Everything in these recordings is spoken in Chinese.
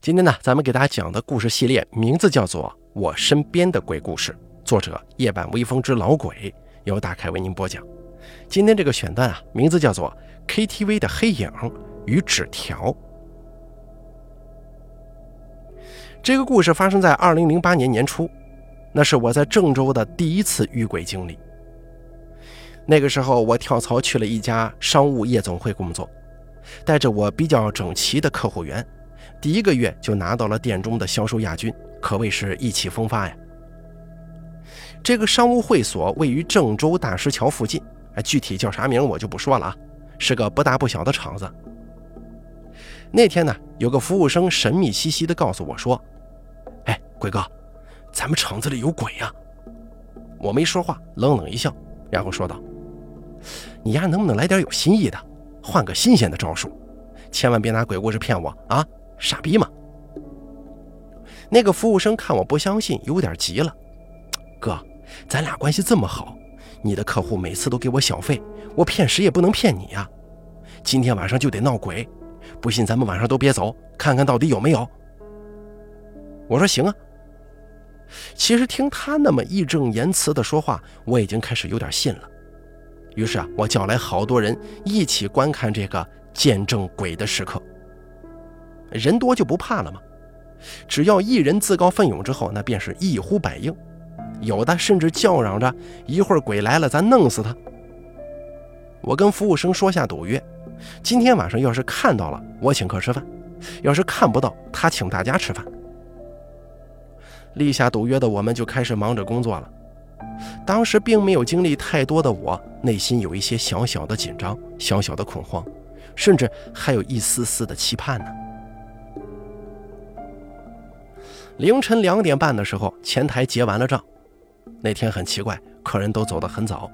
今天呢，咱们给大家讲的故事系列名字叫做《我身边的鬼故事》，作者夜半微风之老鬼，由大凯为您播讲。今天这个选段啊，名字叫做《KTV 的黑影与纸条》。这个故事发生在二零零八年年初，那是我在郑州的第一次遇鬼经历。那个时候，我跳槽去了一家商务夜总会工作，带着我比较整齐的客户缘。第一个月就拿到了店中的销售亚军，可谓是意气风发呀。这个商务会所位于郑州大石桥附近，哎，具体叫啥名我就不说了啊，是个不大不小的厂子。那天呢，有个服务生神秘兮兮地告诉我说：“哎，鬼哥，咱们厂子里有鬼呀！”我没说话，冷冷一笑，然后说道：“你丫能不能来点有新意的，换个新鲜的招数？千万别拿鬼故事骗我啊！”傻逼吗？那个服务生看我不相信，有点急了。哥，咱俩关系这么好，你的客户每次都给我小费，我骗谁也不能骗你呀。今天晚上就得闹鬼，不信咱们晚上都别走，看看到底有没有。我说行啊。其实听他那么义正言辞的说话，我已经开始有点信了。于是啊，我叫来好多人一起观看这个见证鬼的时刻。人多就不怕了吗？只要一人自告奋勇之后，那便是一呼百应。有的甚至叫嚷着：“一会儿鬼来了，咱弄死他。”我跟服务生说下赌约：今天晚上要是看到了，我请客吃饭；要是看不到，他请大家吃饭。立下赌约的我们就开始忙着工作了。当时并没有经历太多的我，内心有一些小小的紧张、小小的恐慌，甚至还有一丝丝的期盼呢。凌晨两点半的时候，前台结完了账。那天很奇怪，客人都走得很早。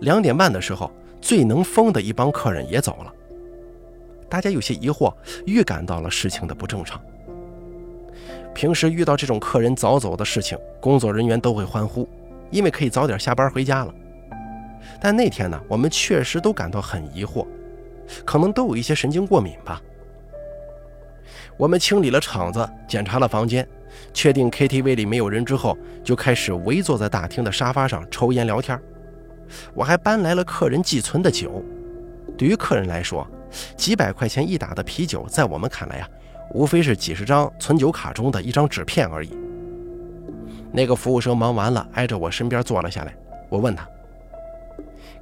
两点半的时候，最能疯的一帮客人也走了。大家有些疑惑，预感到了事情的不正常。平时遇到这种客人早走的事情，工作人员都会欢呼，因为可以早点下班回家了。但那天呢，我们确实都感到很疑惑，可能都有一些神经过敏吧。我们清理了场子，检查了房间，确定 KTV 里没有人之后，就开始围坐在大厅的沙发上抽烟聊天。我还搬来了客人寄存的酒。对于客人来说，几百块钱一打的啤酒，在我们看来呀，无非是几十张存酒卡中的一张纸片而已。那个服务生忙完了，挨着我身边坐了下来。我问他：“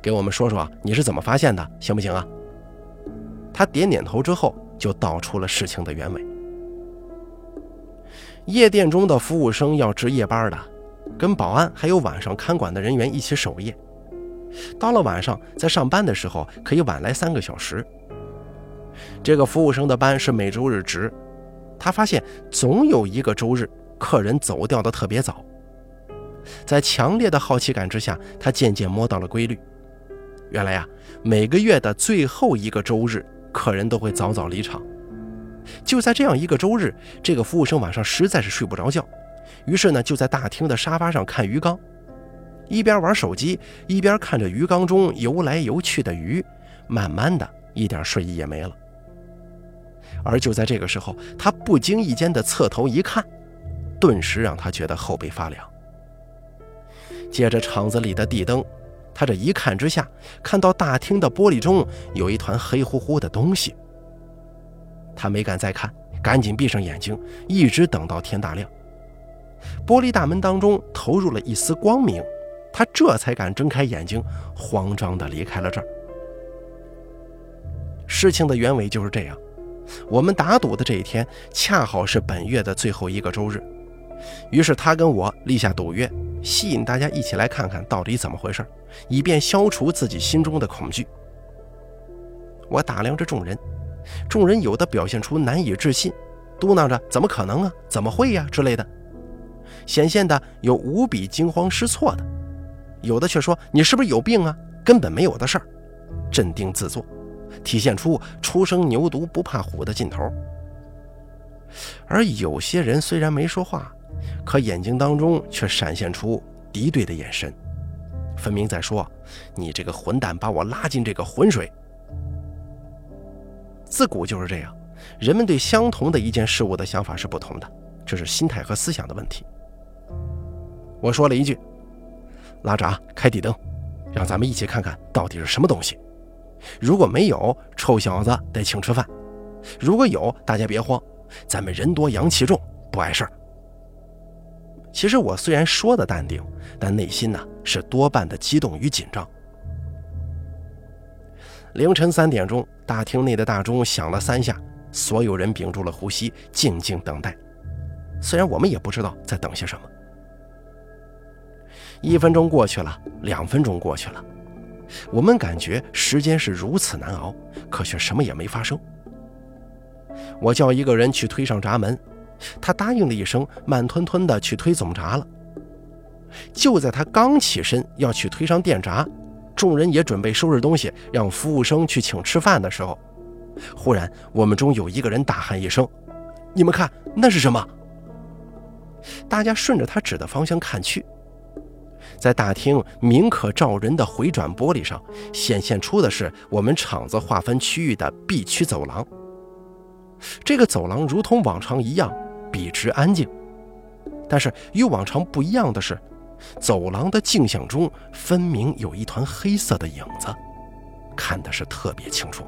给我们说说你是怎么发现的，行不行啊？”他点点头之后。就道出了事情的原委。夜店中的服务生要值夜班的，跟保安还有晚上看管的人员一起守夜。到了晚上，在上班的时候可以晚来三个小时。这个服务生的班是每周日值，他发现总有一个周日客人走掉的特别早。在强烈的好奇感之下，他渐渐摸到了规律。原来呀，每个月的最后一个周日。客人都会早早离场。就在这样一个周日，这个服务生晚上实在是睡不着觉，于是呢，就在大厅的沙发上看鱼缸，一边玩手机，一边看着鱼缸中游来游去的鱼，慢慢的一点睡意也没了。而就在这个时候，他不经意间的侧头一看，顿时让他觉得后背发凉。借着厂子里的地灯。他这一看之下，看到大厅的玻璃中有一团黑乎乎的东西。他没敢再看，赶紧闭上眼睛，一直等到天大亮。玻璃大门当中投入了一丝光明，他这才敢睁开眼睛，慌张地离开了这儿。事情的原委就是这样：我们打赌的这一天恰好是本月的最后一个周日，于是他跟我立下赌约。吸引大家一起来看看到底怎么回事，以便消除自己心中的恐惧。我打量着众人，众人有的表现出难以置信，嘟囔着“怎么可能啊，怎么会呀”之类的，显现的有无比惊慌失措的，有的却说“你是不是有病啊，根本没有的事儿”，镇定自作，体现出初生牛犊不怕虎的劲头。而有些人虽然没说话。可眼睛当中却闪现出敌对的眼神，分明在说：“你这个混蛋，把我拉进这个浑水。”自古就是这样，人们对相同的一件事物的想法是不同的，这是心态和思想的问题。我说了一句：“拉闸，开地灯，让咱们一起看看到底是什么东西。如果没有，臭小子得请吃饭；如果有，大家别慌，咱们人多阳气重，不碍事儿。”其实我虽然说的淡定，但内心呢是多半的激动与紧张。凌晨三点钟，大厅内的大钟响了三下，所有人屏住了呼吸，静静等待。虽然我们也不知道在等些什么。一分钟过去了，两分钟过去了，我们感觉时间是如此难熬，可却什么也没发生。我叫一个人去推上闸门。他答应了一声，慢吞吞地去推总闸了。就在他刚起身要去推上电闸，众人也准备收拾东西，让服务生去请吃饭的时候，忽然我们中有一个人大喊一声：“你们看，那是什么？”大家顺着他指的方向看去，在大厅明可照人的回转玻璃上，显现出的是我们厂子划分区域的 B 区走廊。这个走廊如同往常一样。笔直安静，但是与往常不一样的是，走廊的镜像中分明有一团黑色的影子，看的是特别清楚。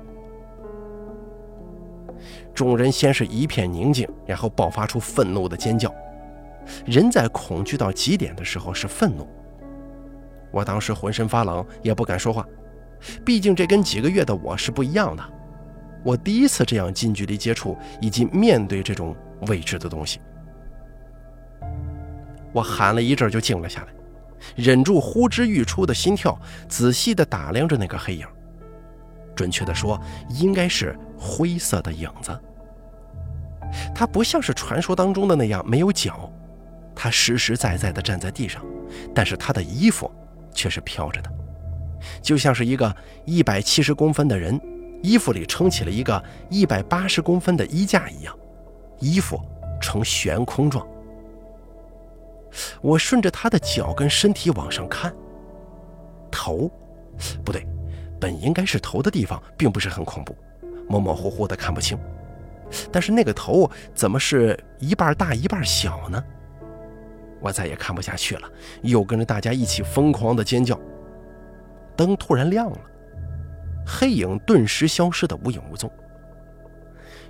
众人先是一片宁静，然后爆发出愤怒的尖叫。人在恐惧到极点的时候是愤怒。我当时浑身发冷，也不敢说话，毕竟这跟几个月的我是不一样的。我第一次这样近距离接触以及面对这种。未知的东西，我喊了一阵就静了下来，忍住呼之欲出的心跳，仔细地打量着那个黑影。准确地说，应该是灰色的影子。它不像是传说当中的那样没有脚，它实实在在地站在地上，但是它的衣服却是飘着的，就像是一个一百七十公分的人，衣服里撑起了一个一百八十公分的衣架一样。衣服呈悬空状，我顺着他的脚跟身体往上看，头，不对，本应该是头的地方并不是很恐怖，模模糊糊的看不清，但是那个头怎么是一半大一半小呢？我再也看不下去了，又跟着大家一起疯狂的尖叫。灯突然亮了，黑影顿时消失的无影无踪。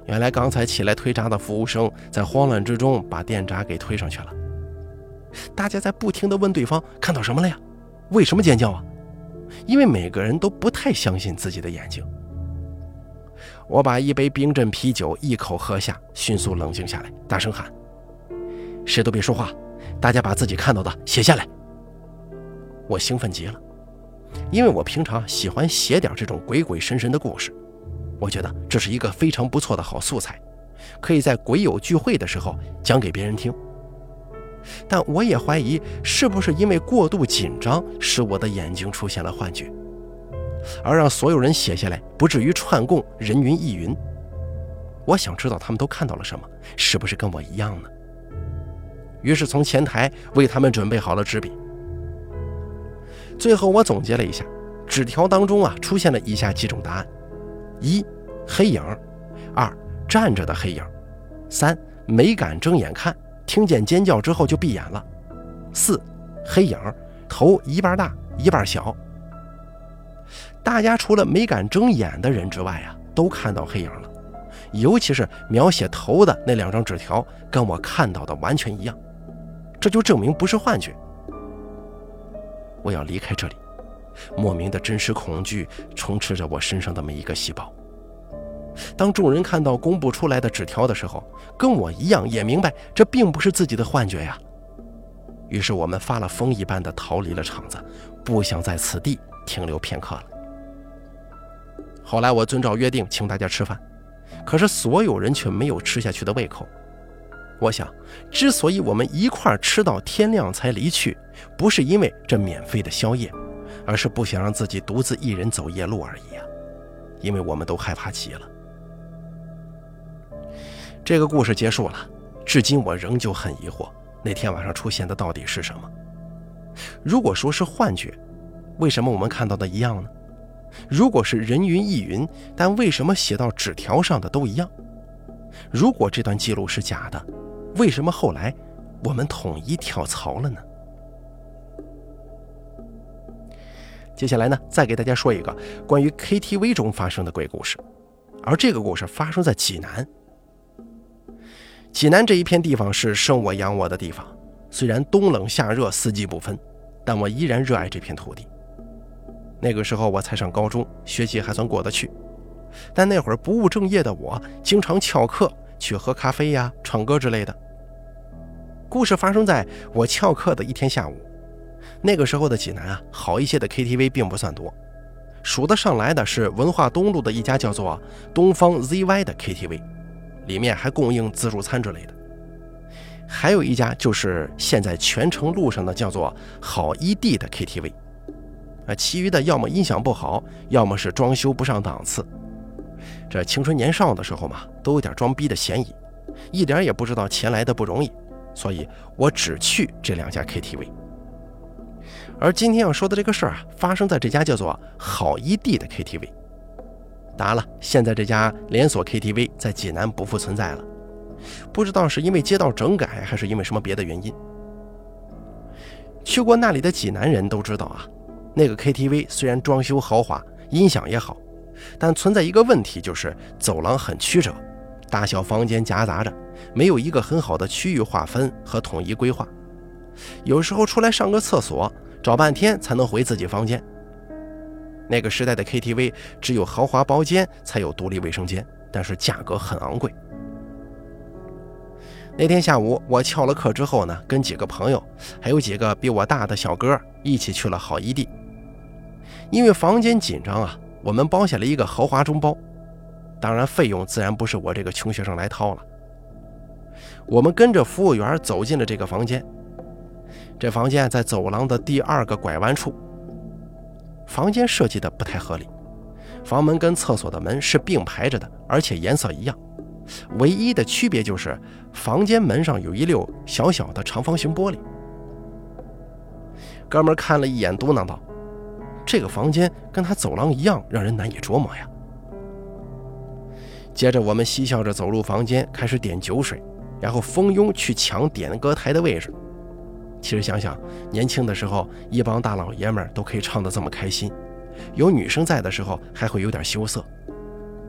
原来刚才起来推闸的服务生在慌乱之中把电闸给推上去了。大家在不停地问对方看到什么了呀？为什么尖叫啊？因为每个人都不太相信自己的眼睛。我把一杯冰镇啤酒一口喝下，迅速冷静下来，大声喊：“谁都别说话，大家把自己看到的写下来。”我兴奋极了，因为我平常喜欢写点这种鬼鬼神神的故事。我觉得这是一个非常不错的好素材，可以在鬼友聚会的时候讲给别人听。但我也怀疑是不是因为过度紧张，使我的眼睛出现了幻觉，而让所有人写下来，不至于串供人云亦云。我想知道他们都看到了什么，是不是跟我一样呢？于是从前台为他们准备好了纸笔。最后我总结了一下，纸条当中啊出现了以下几种答案。一，黑影；二，站着的黑影；三，没敢睁眼看，听见尖叫之后就闭眼了；四，黑影，头一半大一半小。大家除了没敢睁眼的人之外啊，都看到黑影了，尤其是描写头的那两张纸条，跟我看到的完全一样，这就证明不是幻觉。我要离开这里。莫名的真实恐惧充斥着我身上的每一个细胞。当众人看到公布出来的纸条的时候，跟我一样也明白这并不是自己的幻觉呀。于是我们发了疯一般的逃离了场子，不想在此地停留片刻了。后来我遵照约定请大家吃饭，可是所有人却没有吃下去的胃口。我想，之所以我们一块吃到天亮才离去，不是因为这免费的宵夜。而是不想让自己独自一人走夜路而已啊，因为我们都害怕极了。这个故事结束了，至今我仍旧很疑惑，那天晚上出现的到底是什么？如果说是幻觉，为什么我们看到的一样呢？如果是人云亦云，但为什么写到纸条上的都一样？如果这段记录是假的，为什么后来我们统一跳槽了呢？接下来呢，再给大家说一个关于 KTV 中发生的鬼故事，而这个故事发生在济南。济南这一片地方是生我养我的地方，虽然冬冷夏热四季不分，但我依然热爱这片土地。那个时候我才上高中，学习还算过得去，但那会儿不务正业的我，经常翘课去喝咖啡呀、唱歌之类的。故事发生在我翘课的一天下午。那个时候的济南啊，好一些的 KTV 并不算多，数得上来的是文化东路的一家叫做东方 ZY 的 KTV，里面还供应自助餐之类的。还有一家就是现在全程路上的叫做好一地的 KTV。啊，其余的要么音响不好，要么是装修不上档次。这青春年少的时候嘛，都有点装逼的嫌疑，一点也不知道钱来的不容易，所以我只去这两家 KTV。而今天要说的这个事儿啊，发生在这家叫做好一地的 KTV。当然了，现在这家连锁 KTV 在济南不复存在了，不知道是因为街道整改，还是因为什么别的原因。去过那里的济南人都知道啊。那个 KTV 虽然装修豪华，音响也好，但存在一个问题，就是走廊很曲折，大小房间夹杂着，没有一个很好的区域划分和统一规划。有时候出来上个厕所，找半天才能回自己房间。那个时代的 KTV 只有豪华包间才有独立卫生间，但是价格很昂贵。那天下午，我翘了课之后呢，跟几个朋友，还有几个比我大的小哥一起去了好一地。因为房间紧张啊，我们包下了一个豪华中包，当然费用自然不是我这个穷学生来掏了。我们跟着服务员走进了这个房间，这房间在走廊的第二个拐弯处。房间设计的不太合理，房门跟厕所的门是并排着的，而且颜色一样，唯一的区别就是房间门上有一溜小小的长方形玻璃。哥们看了一眼，嘟囔道。这个房间跟他走廊一样，让人难以琢磨呀。接着，我们嬉笑着走入房间，开始点酒水，然后蜂拥去抢点歌台的位置。其实想想，年轻的时候，一帮大老爷们都可以唱得这么开心，有女生在的时候还会有点羞涩。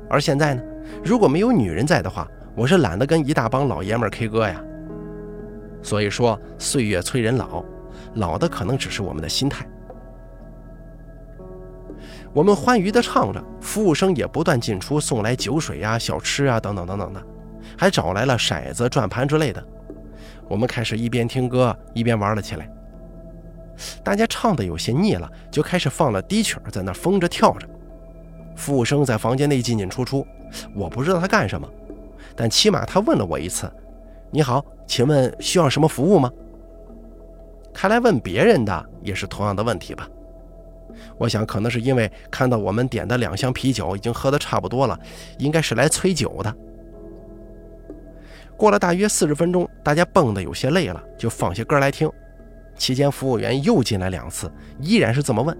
而现在呢，如果没有女人在的话，我是懒得跟一大帮老爷们 K 歌呀。所以说，岁月催人老，老的可能只是我们的心态。我们欢愉地唱着，服务生也不断进出，送来酒水呀、小吃啊等等等等的，还找来了骰子、转盘之类的。我们开始一边听歌一边玩了起来。大家唱的有些腻了，就开始放了低曲，在那疯着跳着。服务生在房间内进进出出，我不知道他干什么，但起码他问了我一次：“你好，请问需要什么服务吗？”看来问别人的也是同样的问题吧。我想，可能是因为看到我们点的两箱啤酒已经喝得差不多了，应该是来催酒的。过了大约四十分钟，大家蹦得有些累了，就放些歌来听。期间，服务员又进来两次，依然是这么问，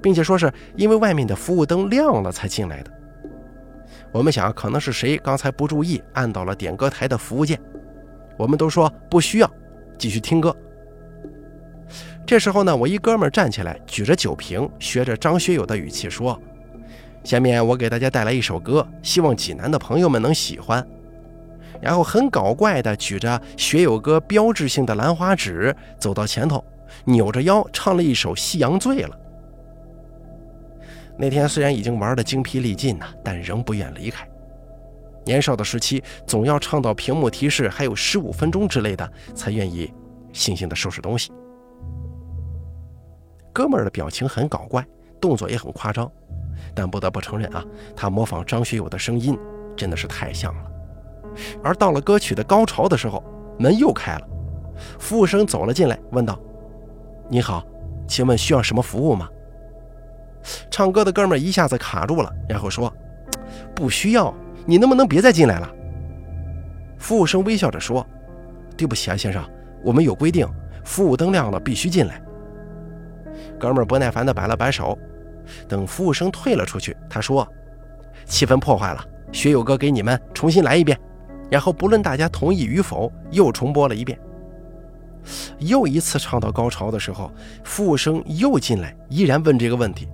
并且说是因为外面的服务灯亮了才进来的。我们想，可能是谁刚才不注意按到了点歌台的服务键。我们都说不需要，继续听歌。这时候呢，我一哥们站起来，举着酒瓶，学着张学友的语气说：“下面我给大家带来一首歌，希望济南的朋友们能喜欢。”然后很搞怪的举着学友哥标志性的兰花指，走到前头，扭着腰唱了一首《夕阳醉了》。那天虽然已经玩得精疲力尽呐，但仍不愿离开。年少的时期，总要唱到屏幕提示还有十五分钟之类的，才愿意悻悻地收拾东西。哥们的表情很搞怪，动作也很夸张，但不得不承认啊，他模仿张学友的声音真的是太像了。而到了歌曲的高潮的时候，门又开了，服务生走了进来，问道：“你好，请问需要什么服务吗？”唱歌的哥们一下子卡住了，然后说：“不需要，你能不能别再进来了？”服务生微笑着说：“对不起啊，先生，我们有规定，服务灯亮了必须进来。”哥们不耐烦地摆了摆手，等服务生退了出去，他说：“气氛破坏了，学友哥给你们重新来一遍，然后不论大家同意与否，又重播了一遍。又一次唱到高潮的时候，服务生又进来，依然问这个问题。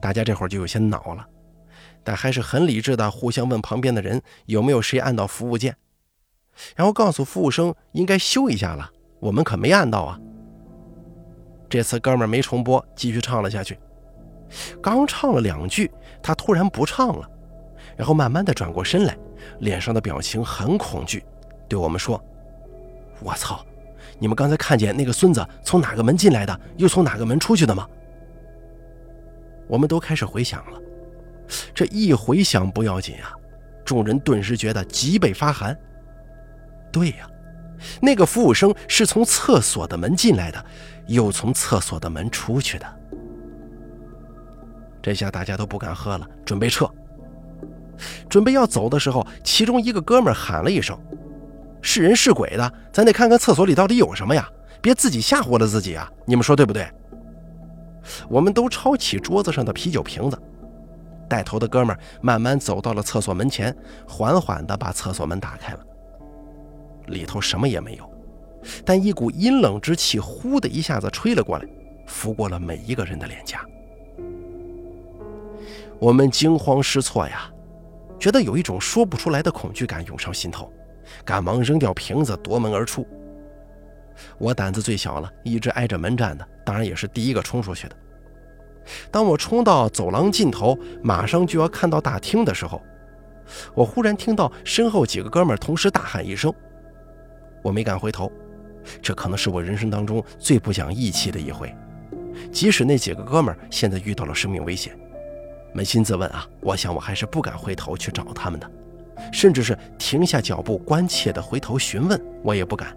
大家这会儿就有些恼了，但还是很理智的互相问旁边的人有没有谁按到服务键，然后告诉服务生应该修一下了，我们可没按到啊。这次哥们儿没重播，继续唱了下去。刚唱了两句，他突然不唱了，然后慢慢的转过身来，脸上的表情很恐惧，对我们说：“我操！”你们刚才看见那个孙子从哪个门进来的，又从哪个门出去的吗？我们都开始回想了，这一回想不要紧啊，众人顿时觉得脊背发寒。对呀，那个服务生是从厕所的门进来的，又从厕所的门出去的。这下大家都不敢喝了，准备撤。准备要走的时候，其中一个哥们喊了一声。是人是鬼的，咱得看看厕所里到底有什么呀！别自己吓唬了自己啊！你们说对不对？我们都抄起桌子上的啤酒瓶子，带头的哥们慢慢走到了厕所门前，缓缓地把厕所门打开了。里头什么也没有，但一股阴冷之气呼的一下子吹了过来，拂过了每一个人的脸颊。我们惊慌失措呀，觉得有一种说不出来的恐惧感涌上心头。赶忙扔掉瓶子，夺门而出。我胆子最小了，一直挨着门站的，当然也是第一个冲出去的。当我冲到走廊尽头，马上就要看到大厅的时候，我忽然听到身后几个哥们同时大喊一声。我没敢回头，这可能是我人生当中最不讲义气的一回。即使那几个哥们现在遇到了生命危险，扪心自问啊，我想我还是不敢回头去找他们的。甚至是停下脚步，关切地回头询问，我也不敢。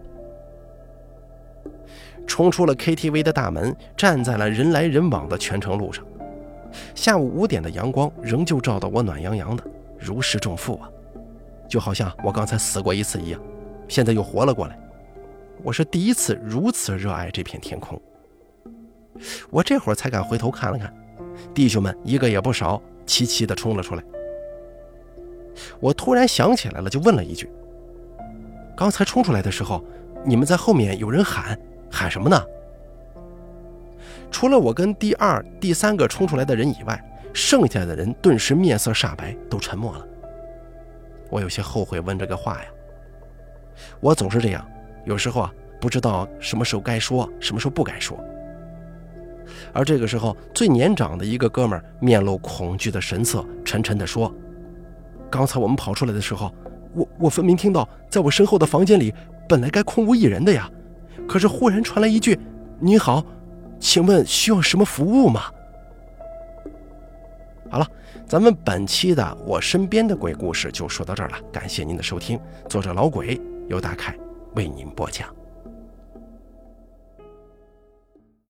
冲出了 KTV 的大门，站在了人来人往的全程路上。下午五点的阳光仍旧照得我暖洋洋的，如释重负啊，就好像我刚才死过一次一样，现在又活了过来。我是第一次如此热爱这片天空。我这会儿才敢回头看了看，弟兄们一个也不少，齐齐地冲了出来。我突然想起来了，就问了一句：“刚才冲出来的时候，你们在后面有人喊喊什么呢？”除了我跟第二、第三个冲出来的人以外，剩下的人顿时面色煞白，都沉默了。我有些后悔问这个话呀。我总是这样，有时候啊，不知道什么时候该说，什么时候不该说。而这个时候，最年长的一个哥们儿面露恐惧的神色，沉沉地说。刚才我们跑出来的时候，我我分明听到，在我身后的房间里本来该空无一人的呀，可是忽然传来一句：“你好，请问需要什么服务吗？”好了，咱们本期的我身边的鬼故事就说到这儿了，感谢您的收听，作者老鬼由大凯为您播讲。